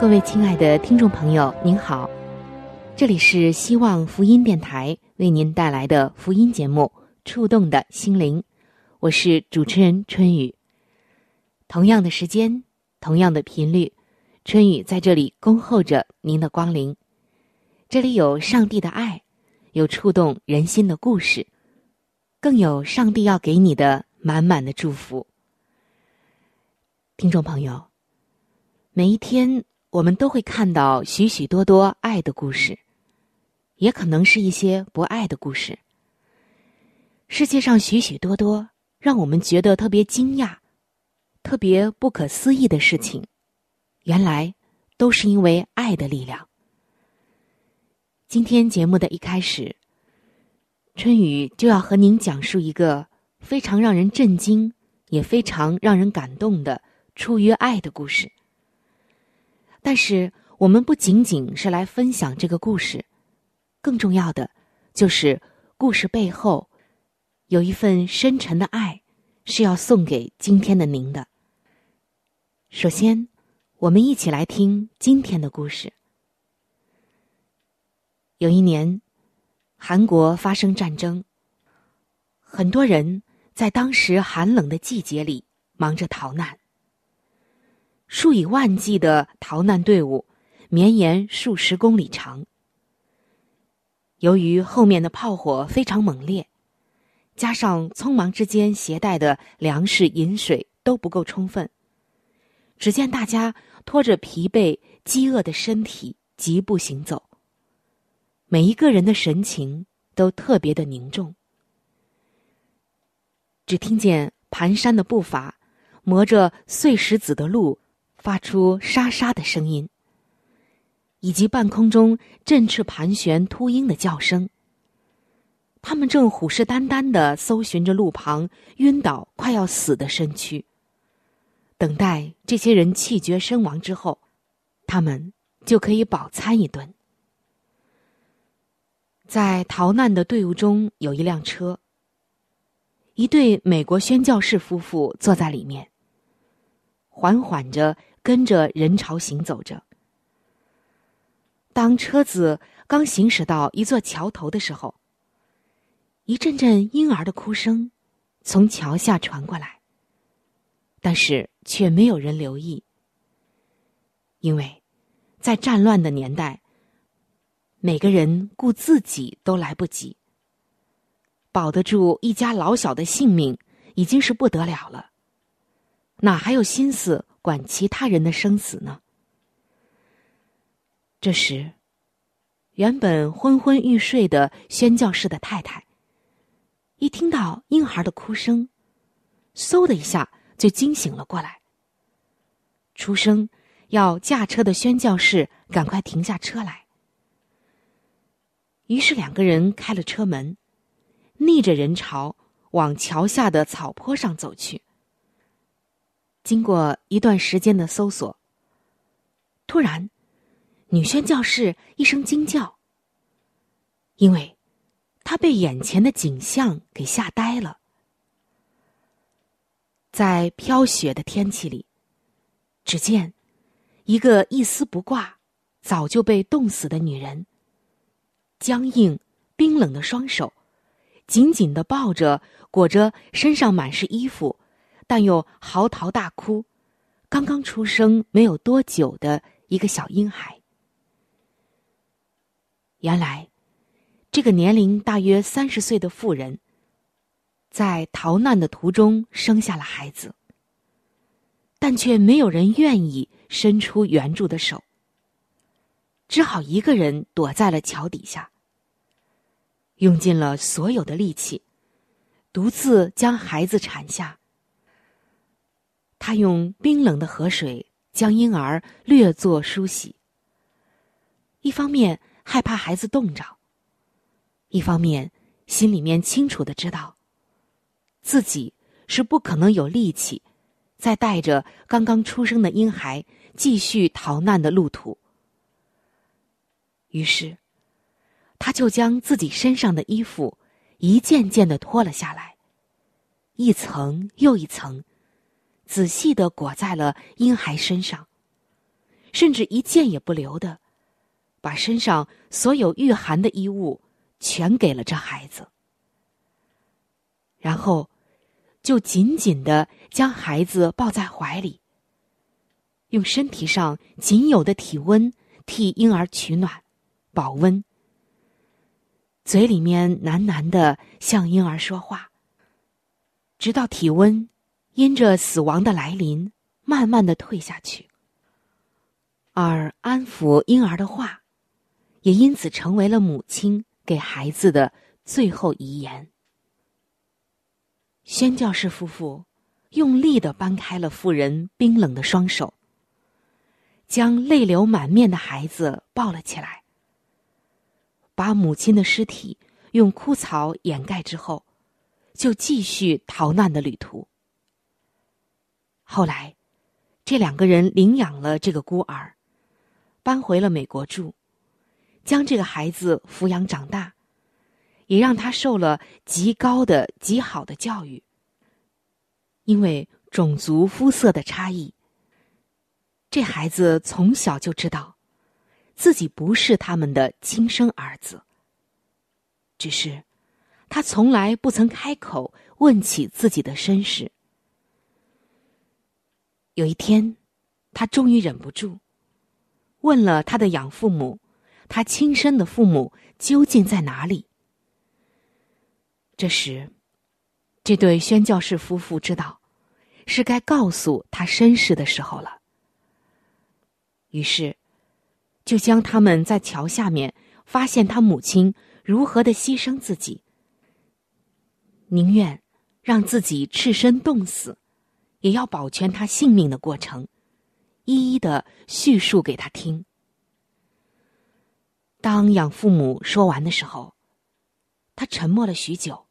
各位亲爱的听众朋友，您好，这里是希望福音电台为您带来的福音节目。触动的心灵，我是主持人春雨。同样的时间，同样的频率，春雨在这里恭候着您的光临。这里有上帝的爱，有触动人心的故事，更有上帝要给你的满满的祝福。听众朋友，每一天我们都会看到许许多多爱的故事，也可能是一些不爱的故事。世界上许许多多让我们觉得特别惊讶、特别不可思议的事情，原来都是因为爱的力量。今天节目的一开始，春雨就要和您讲述一个非常让人震惊、也非常让人感动的出于爱的故事。但是，我们不仅仅是来分享这个故事，更重要的就是故事背后。有一份深沉的爱，是要送给今天的您的。首先，我们一起来听今天的故事。有一年，韩国发生战争，很多人在当时寒冷的季节里忙着逃难。数以万计的逃难队伍绵延数十公里长，由于后面的炮火非常猛烈。加上匆忙之间携带的粮食、饮水都不够充分，只见大家拖着疲惫、饥饿的身体疾步行走。每一个人的神情都特别的凝重。只听见蹒跚的步伐，磨着碎石子的路，发出沙沙的声音，以及半空中振翅盘旋秃鹰的叫声。他们正虎视眈眈的搜寻着路旁晕倒、快要死的身躯，等待这些人气绝身亡之后，他们就可以饱餐一顿。在逃难的队伍中有一辆车，一对美国宣教士夫妇坐在里面，缓缓着跟着人潮行走着。当车子刚行驶到一座桥头的时候。一阵阵婴儿的哭声从桥下传过来，但是却没有人留意，因为，在战乱的年代，每个人顾自己都来不及，保得住一家老小的性命已经是不得了了，哪还有心思管其他人的生死呢？这时，原本昏昏欲睡的宣教士的太太。一听到婴孩的哭声，嗖的一下就惊醒了过来。出声要驾车的宣教士赶快停下车来。于是两个人开了车门，逆着人潮往桥下的草坡上走去。经过一段时间的搜索，突然，女宣教士一声惊叫，因为。她被眼前的景象给吓呆了。在飘雪的天气里，只见一个一丝不挂、早就被冻死的女人，僵硬冰冷的双手，紧紧的抱着裹着身上满是衣服，但又嚎啕大哭、刚刚出生没有多久的一个小婴孩。原来，这个年龄大约三十岁的妇人，在逃难的途中生下了孩子，但却没有人愿意伸出援助的手，只好一个人躲在了桥底下，用尽了所有的力气，独自将孩子产下。他用冰冷的河水将婴儿略作梳洗，一方面害怕孩子冻着，一方面心里面清楚的知道，自己是不可能有力气再带着刚刚出生的婴孩继续逃难的路途。于是，他就将自己身上的衣服一件件的脱了下来，一层又一层。仔细的裹在了婴孩身上，甚至一件也不留的，把身上所有御寒的衣物全给了这孩子，然后就紧紧的将孩子抱在怀里，用身体上仅有的体温替婴儿取暖、保温，嘴里面喃喃的向婴儿说话，直到体温。因着死亡的来临，慢慢的退下去，而安抚婴儿的话，也因此成为了母亲给孩子的最后遗言。宣教士夫妇用力的掰开了妇人冰冷的双手，将泪流满面的孩子抱了起来，把母亲的尸体用枯草掩盖之后，就继续逃难的旅途。后来，这两个人领养了这个孤儿，搬回了美国住，将这个孩子抚养长大，也让他受了极高的、极好的教育。因为种族肤色的差异，这孩子从小就知道，自己不是他们的亲生儿子。只是，他从来不曾开口问起自己的身世。有一天，他终于忍不住，问了他的养父母：“他亲生的父母究竟在哪里？”这时，这对宣教士夫妇知道，是该告诉他身世的时候了。于是，就将他们在桥下面发现他母亲如何的牺牲自己，宁愿让自己赤身冻死。也要保全他性命的过程，一一的叙述给他听。当养父母说完的时候，他沉默了许久。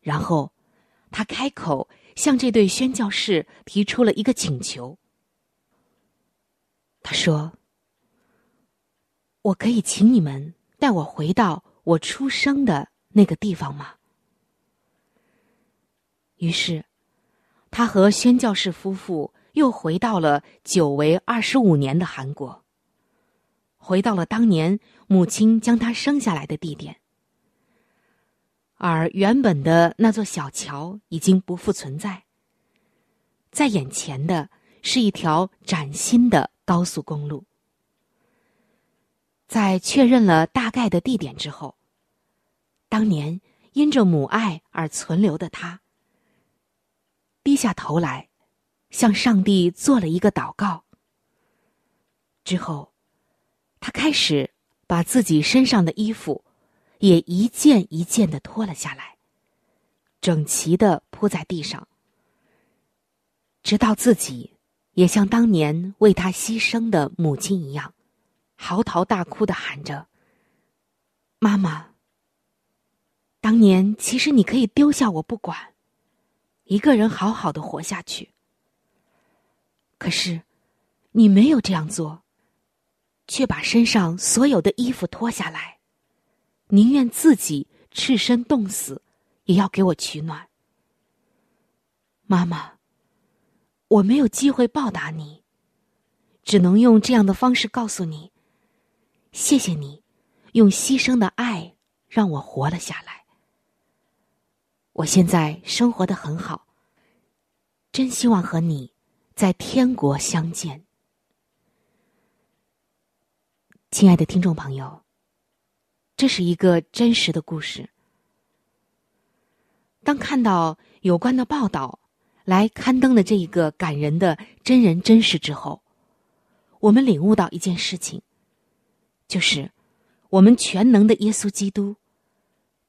然后，他开口向这对宣教士提出了一个请求。他说：“我可以请你们带我回到我出生的那个地方吗？”于是。他和宣教士夫妇又回到了久违二十五年的韩国，回到了当年母亲将他生下来的地点，而原本的那座小桥已经不复存在，在眼前的是一条崭新的高速公路。在确认了大概的地点之后，当年因着母爱而存留的他。低下头来，向上帝做了一个祷告。之后，他开始把自己身上的衣服也一件一件的脱了下来，整齐的铺在地上，直到自己也像当年为他牺牲的母亲一样，嚎啕大哭的喊着：“妈妈，当年其实你可以丢下我不管。”一个人好好的活下去，可是你没有这样做，却把身上所有的衣服脱下来，宁愿自己赤身冻死，也要给我取暖。妈妈，我没有机会报答你，只能用这样的方式告诉你：谢谢你，用牺牲的爱让我活了下来。我现在生活的很好，真希望和你在天国相见。亲爱的听众朋友，这是一个真实的故事。当看到有关的报道来刊登的这一个感人的真人真事之后，我们领悟到一件事情，就是我们全能的耶稣基督，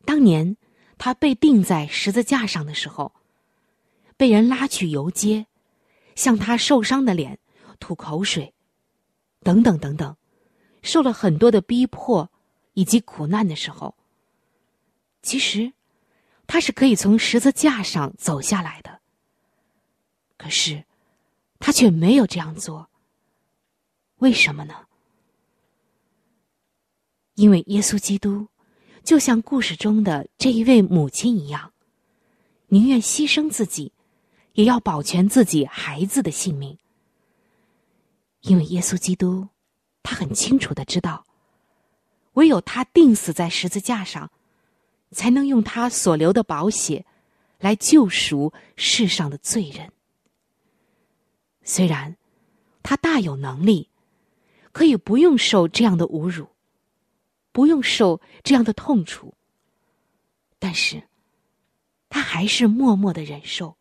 当年他被钉在十字架上的时候，被人拉去游街，向他受伤的脸吐口水，等等等等。受了很多的逼迫以及苦难的时候，其实他是可以从十字架上走下来的。可是他却没有这样做。为什么呢？因为耶稣基督就像故事中的这一位母亲一样，宁愿牺牲自己，也要保全自己孩子的性命。因为耶稣基督。他很清楚的知道，唯有他钉死在十字架上，才能用他所流的宝血来救赎世上的罪人。虽然他大有能力，可以不用受这样的侮辱，不用受这样的痛楚，但是他还是默默的忍受，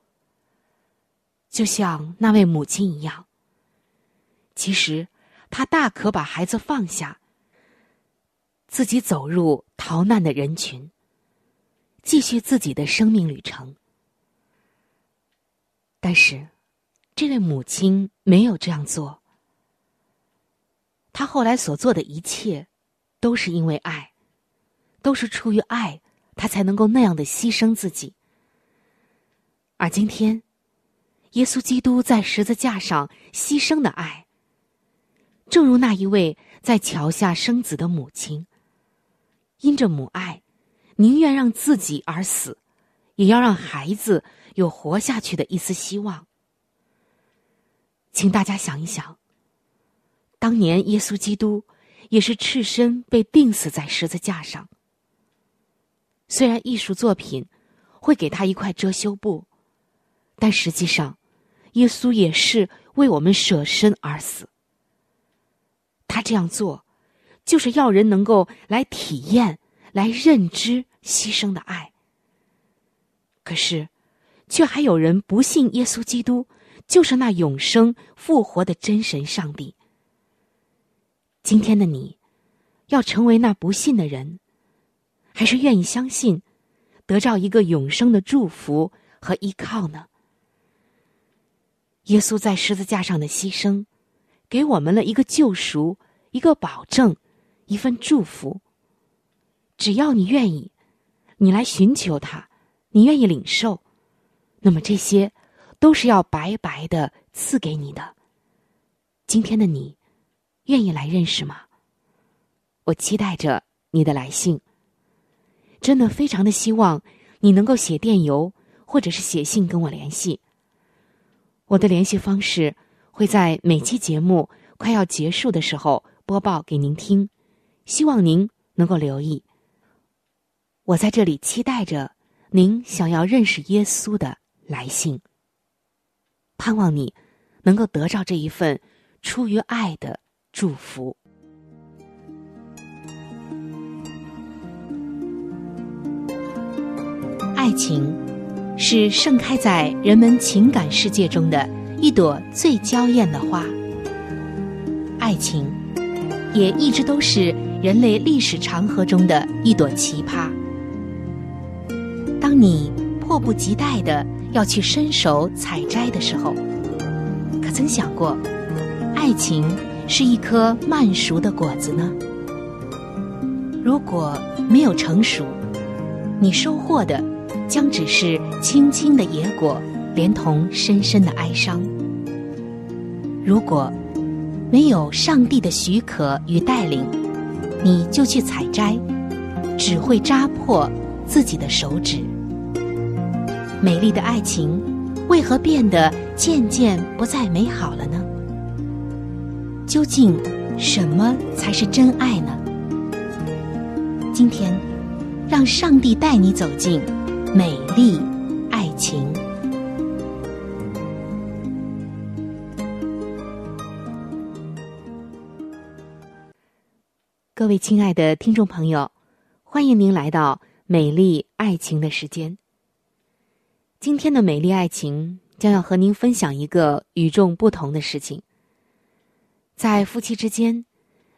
就像那位母亲一样。其实。他大可把孩子放下，自己走入逃难的人群，继续自己的生命旅程。但是，这位母亲没有这样做。他后来所做的一切，都是因为爱，都是出于爱，他才能够那样的牺牲自己。而今天，耶稣基督在十字架上牺牲的爱。正如那一位在桥下生子的母亲，因着母爱，宁愿让自己而死，也要让孩子有活下去的一丝希望。请大家想一想，当年耶稣基督也是赤身被钉死在十字架上。虽然艺术作品会给他一块遮羞布，但实际上，耶稣也是为我们舍身而死。他这样做，就是要人能够来体验、来认知牺牲的爱。可是，却还有人不信耶稣基督就是那永生复活的真神上帝。今天的你，要成为那不信的人，还是愿意相信，得到一个永生的祝福和依靠呢？耶稣在十字架上的牺牲。给我们了一个救赎，一个保证，一份祝福。只要你愿意，你来寻求他，你愿意领受，那么这些都是要白白的赐给你的。今天的你，愿意来认识吗？我期待着你的来信。真的非常的希望你能够写电邮或者是写信跟我联系。我的联系方式。会在每期节目快要结束的时候播报给您听，希望您能够留意。我在这里期待着您想要认识耶稣的来信，盼望你能够得到这一份出于爱的祝福。爱情是盛开在人们情感世界中的。一朵最娇艳的花，爱情也一直都是人类历史长河中的一朵奇葩。当你迫不及待的要去伸手采摘的时候，可曾想过，爱情是一颗慢熟的果子呢？如果没有成熟，你收获的将只是青青的野果。连同深深的哀伤。如果没有上帝的许可与带领，你就去采摘，只会扎破自己的手指。美丽的爱情为何变得渐渐不再美好了呢？究竟什么才是真爱呢？今天让上帝带你走进美丽爱情。各位亲爱的听众朋友欢迎您来到美丽爱情的时间。今天的美丽爱情将要和您分享一个与众不同的事情。在夫妻之间，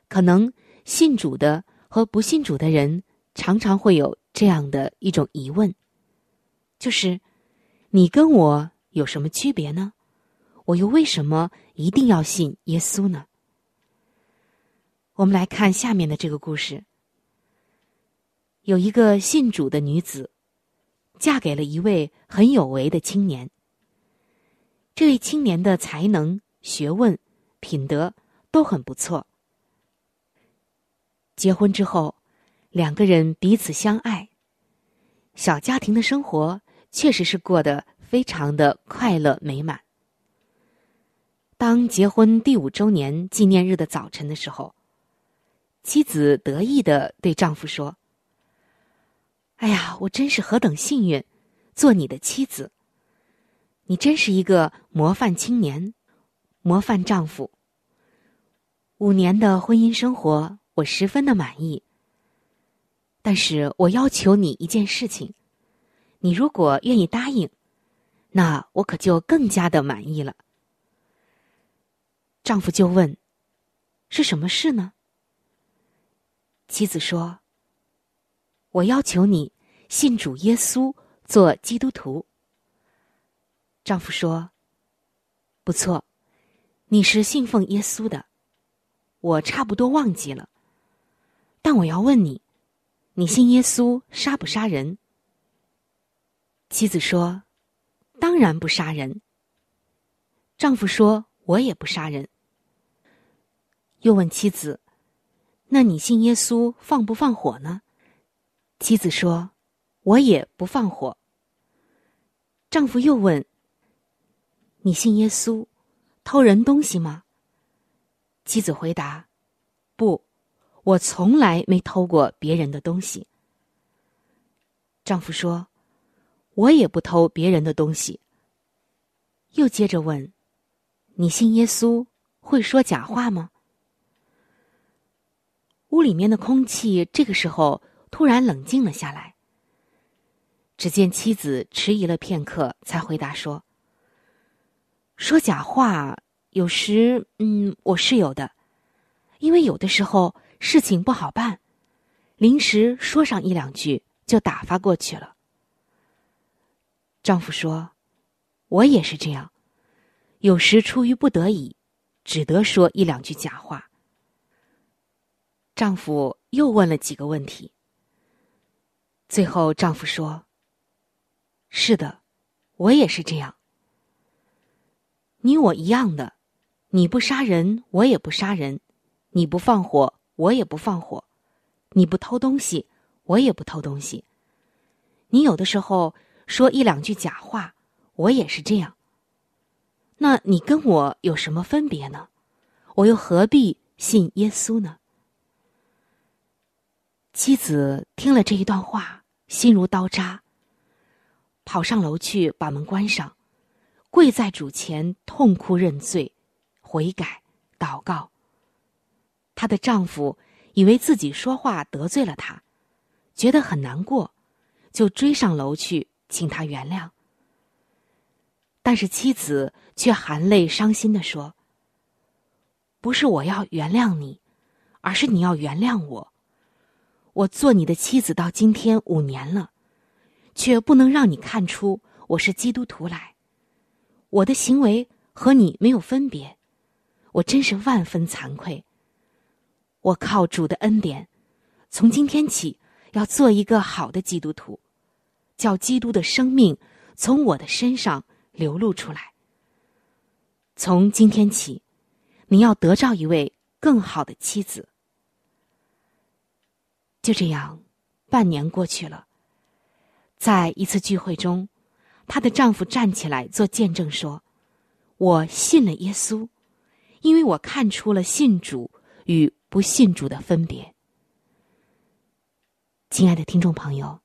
可能信主的和不信主的人常常会有这样的一种疑问，就是你跟我有什么区别呢？我又为什么一定要信耶稣呢？我们来看下面的这个故事。有一个信主的女子，嫁给了一位很有为的青年。这位青年的才能、学问、品德都很不错。结婚之后，两个人彼此相爱，小家庭的生活确实是过得非常的快乐美满。当结婚第五周年纪念日的早晨的时候，妻子得意的对丈夫说：“哎呀，我真是何等幸运，做你的妻子！你真是一个模范青年，模范丈夫。五年的婚姻生活，我十分的满意。但是我要求你一件事情，你如果愿意答应，那我可就更加的满意了。”丈夫就问：“是什么事呢？”妻子说：“我要求你信主耶稣，做基督徒。”丈夫说：“不错，你是信奉耶稣的，我差不多忘记了。但我要问你，你信耶稣杀不杀人？”妻子说：“当然不杀人。”丈夫说：“我也不杀人。”又问妻子：“那你信耶稣放不放火呢？”妻子说：“我也不放火。”丈夫又问：“你信耶稣，偷人东西吗？”妻子回答：“不，我从来没偷过别人的东西。”丈夫说：“我也不偷别人的东西。”又接着问：“你信耶稣会说假话吗？”屋里面的空气这个时候突然冷静了下来。只见妻子迟疑了片刻，才回答说：“说假话，有时，嗯，我是有的，因为有的时候事情不好办，临时说上一两句就打发过去了。”丈夫说：“我也是这样，有时出于不得已，只得说一两句假话。”丈夫又问了几个问题，最后丈夫说：“是的，我也是这样。你我一样的，你不杀人，我也不杀人；你不放火，我也不放火；你不偷东西，我也不偷东西。你有的时候说一两句假话，我也是这样。那你跟我有什么分别呢？我又何必信耶稣呢？”妻子听了这一段话，心如刀扎。跑上楼去，把门关上，跪在主前痛哭认罪、悔改、祷告。她的丈夫以为自己说话得罪了她，觉得很难过，就追上楼去请她原谅。但是妻子却含泪伤心的说：“不是我要原谅你，而是你要原谅我。”我做你的妻子到今天五年了，却不能让你看出我是基督徒来。我的行为和你没有分别，我真是万分惭愧。我靠主的恩典，从今天起要做一个好的基督徒，叫基督的生命从我的身上流露出来。从今天起，你要得着一位更好的妻子。就这样，半年过去了。在一次聚会中，她的丈夫站起来做见证说：“我信了耶稣，因为我看出了信主与不信主的分别。”亲爱的听众朋友，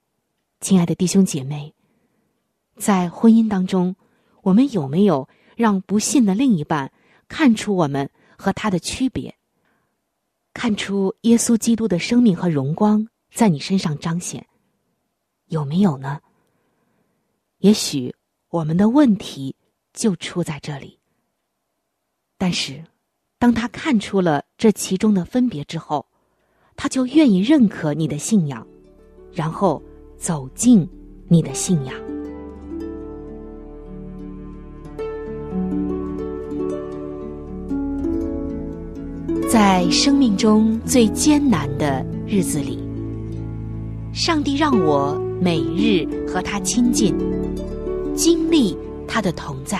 亲爱的弟兄姐妹，在婚姻当中，我们有没有让不信的另一半看出我们和他的区别？看出耶稣基督的生命和荣光在你身上彰显？有没有呢？也许我们的问题就出在这里。但是，当他看出了这其中的分别之后，他就愿意认可你的信仰，然后走进你的信仰。在生命中最艰难的日子里，上帝让我每日和他亲近，经历他的同在。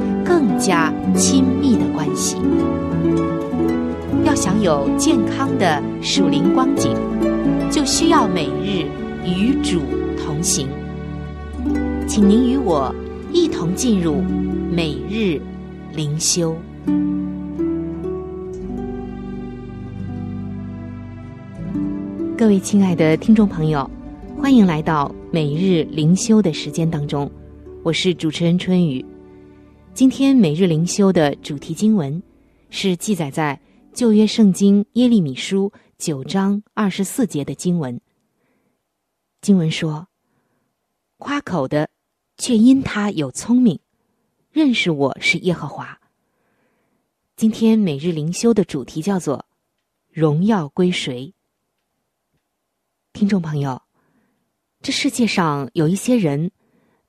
更加亲密的关系。要想有健康的属灵光景，就需要每日与主同行。请您与我一同进入每日灵修。各位亲爱的听众朋友，欢迎来到每日灵修的时间当中，我是主持人春雨。今天每日灵修的主题经文是记载在旧约圣经耶利米书九章二十四节的经文。经文说：“夸口的，却因他有聪明，认识我是耶和华。”今天每日灵修的主题叫做“荣耀归谁”。听众朋友，这世界上有一些人，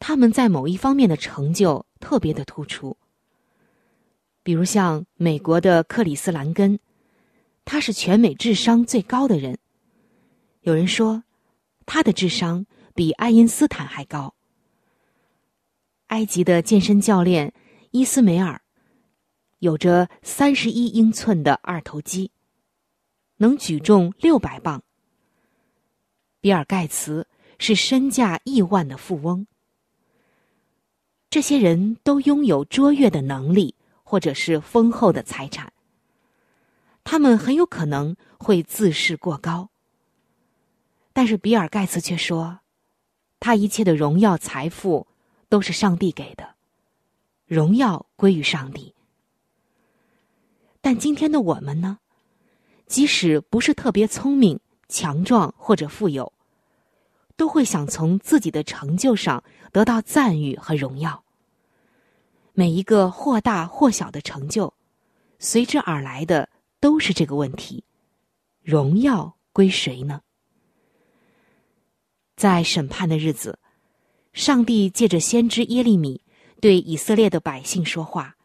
他们在某一方面的成就特别的突出。比如像美国的克里斯兰根，他是全美智商最高的人。有人说，他的智商比爱因斯坦还高。埃及的健身教练伊斯梅尔，有着三十一英寸的二头肌，能举重六百磅。比尔·盖茨是身价亿万的富翁。这些人都拥有卓越的能力，或者是丰厚的财产。他们很有可能会自视过高，但是比尔·盖茨却说，他一切的荣耀、财富都是上帝给的，荣耀归于上帝。但今天的我们呢？即使不是特别聪明。强壮或者富有，都会想从自己的成就上得到赞誉和荣耀。每一个或大或小的成就，随之而来的都是这个问题：荣耀归谁呢？在审判的日子，上帝借着先知耶利米对以色列的百姓说话：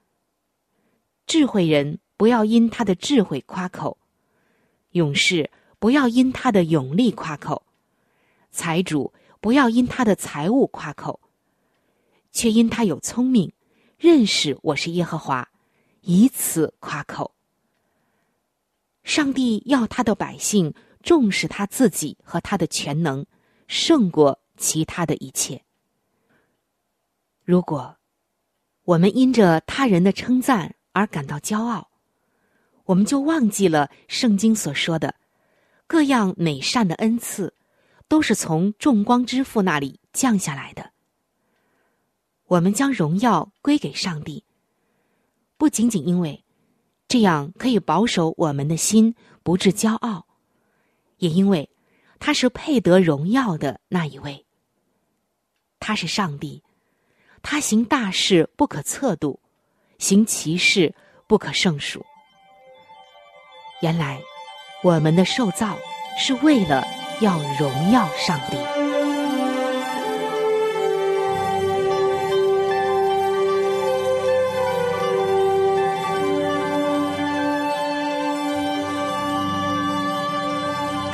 智慧人不要因他的智慧夸口，勇士。不要因他的勇力夸口，财主不要因他的财物夸口，却因他有聪明，认识我是耶和华，以此夸口。上帝要他的百姓重视他自己和他的全能，胜过其他的一切。如果我们因着他人的称赞而感到骄傲，我们就忘记了圣经所说的。各样美善的恩赐，都是从众光之父那里降下来的。我们将荣耀归给上帝，不仅仅因为这样可以保守我们的心不致骄傲，也因为他是配得荣耀的那一位。他是上帝，他行大事不可测度，行奇事不可胜数。原来。我们的受造是为了要荣耀上帝。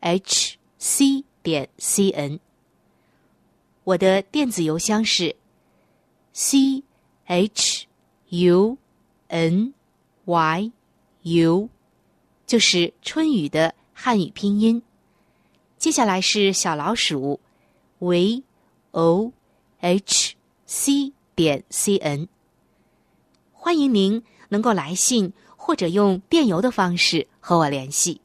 h c 点 c n。我的电子邮箱是 c h u n y u，就是春雨的汉语拼音。接下来是小老鼠 v o h c 点 c n。欢迎您能够来信或者用电邮的方式和我联系。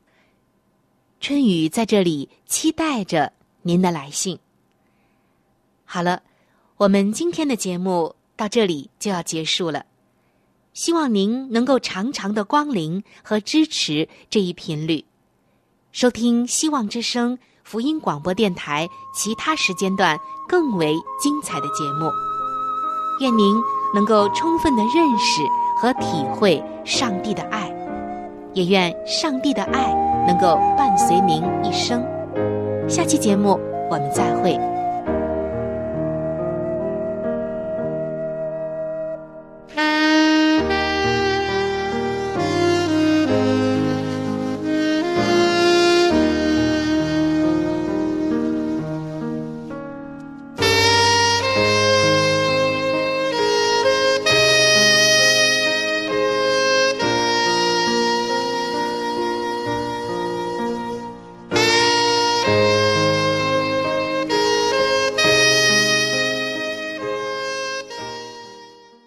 春雨在这里期待着您的来信。好了，我们今天的节目到这里就要结束了。希望您能够常常的光临和支持这一频率，收听希望之声福音广播电台其他时间段更为精彩的节目。愿您能够充分的认识和体会上帝的爱，也愿上帝的爱能够伴随您一生。下期节目我们再会。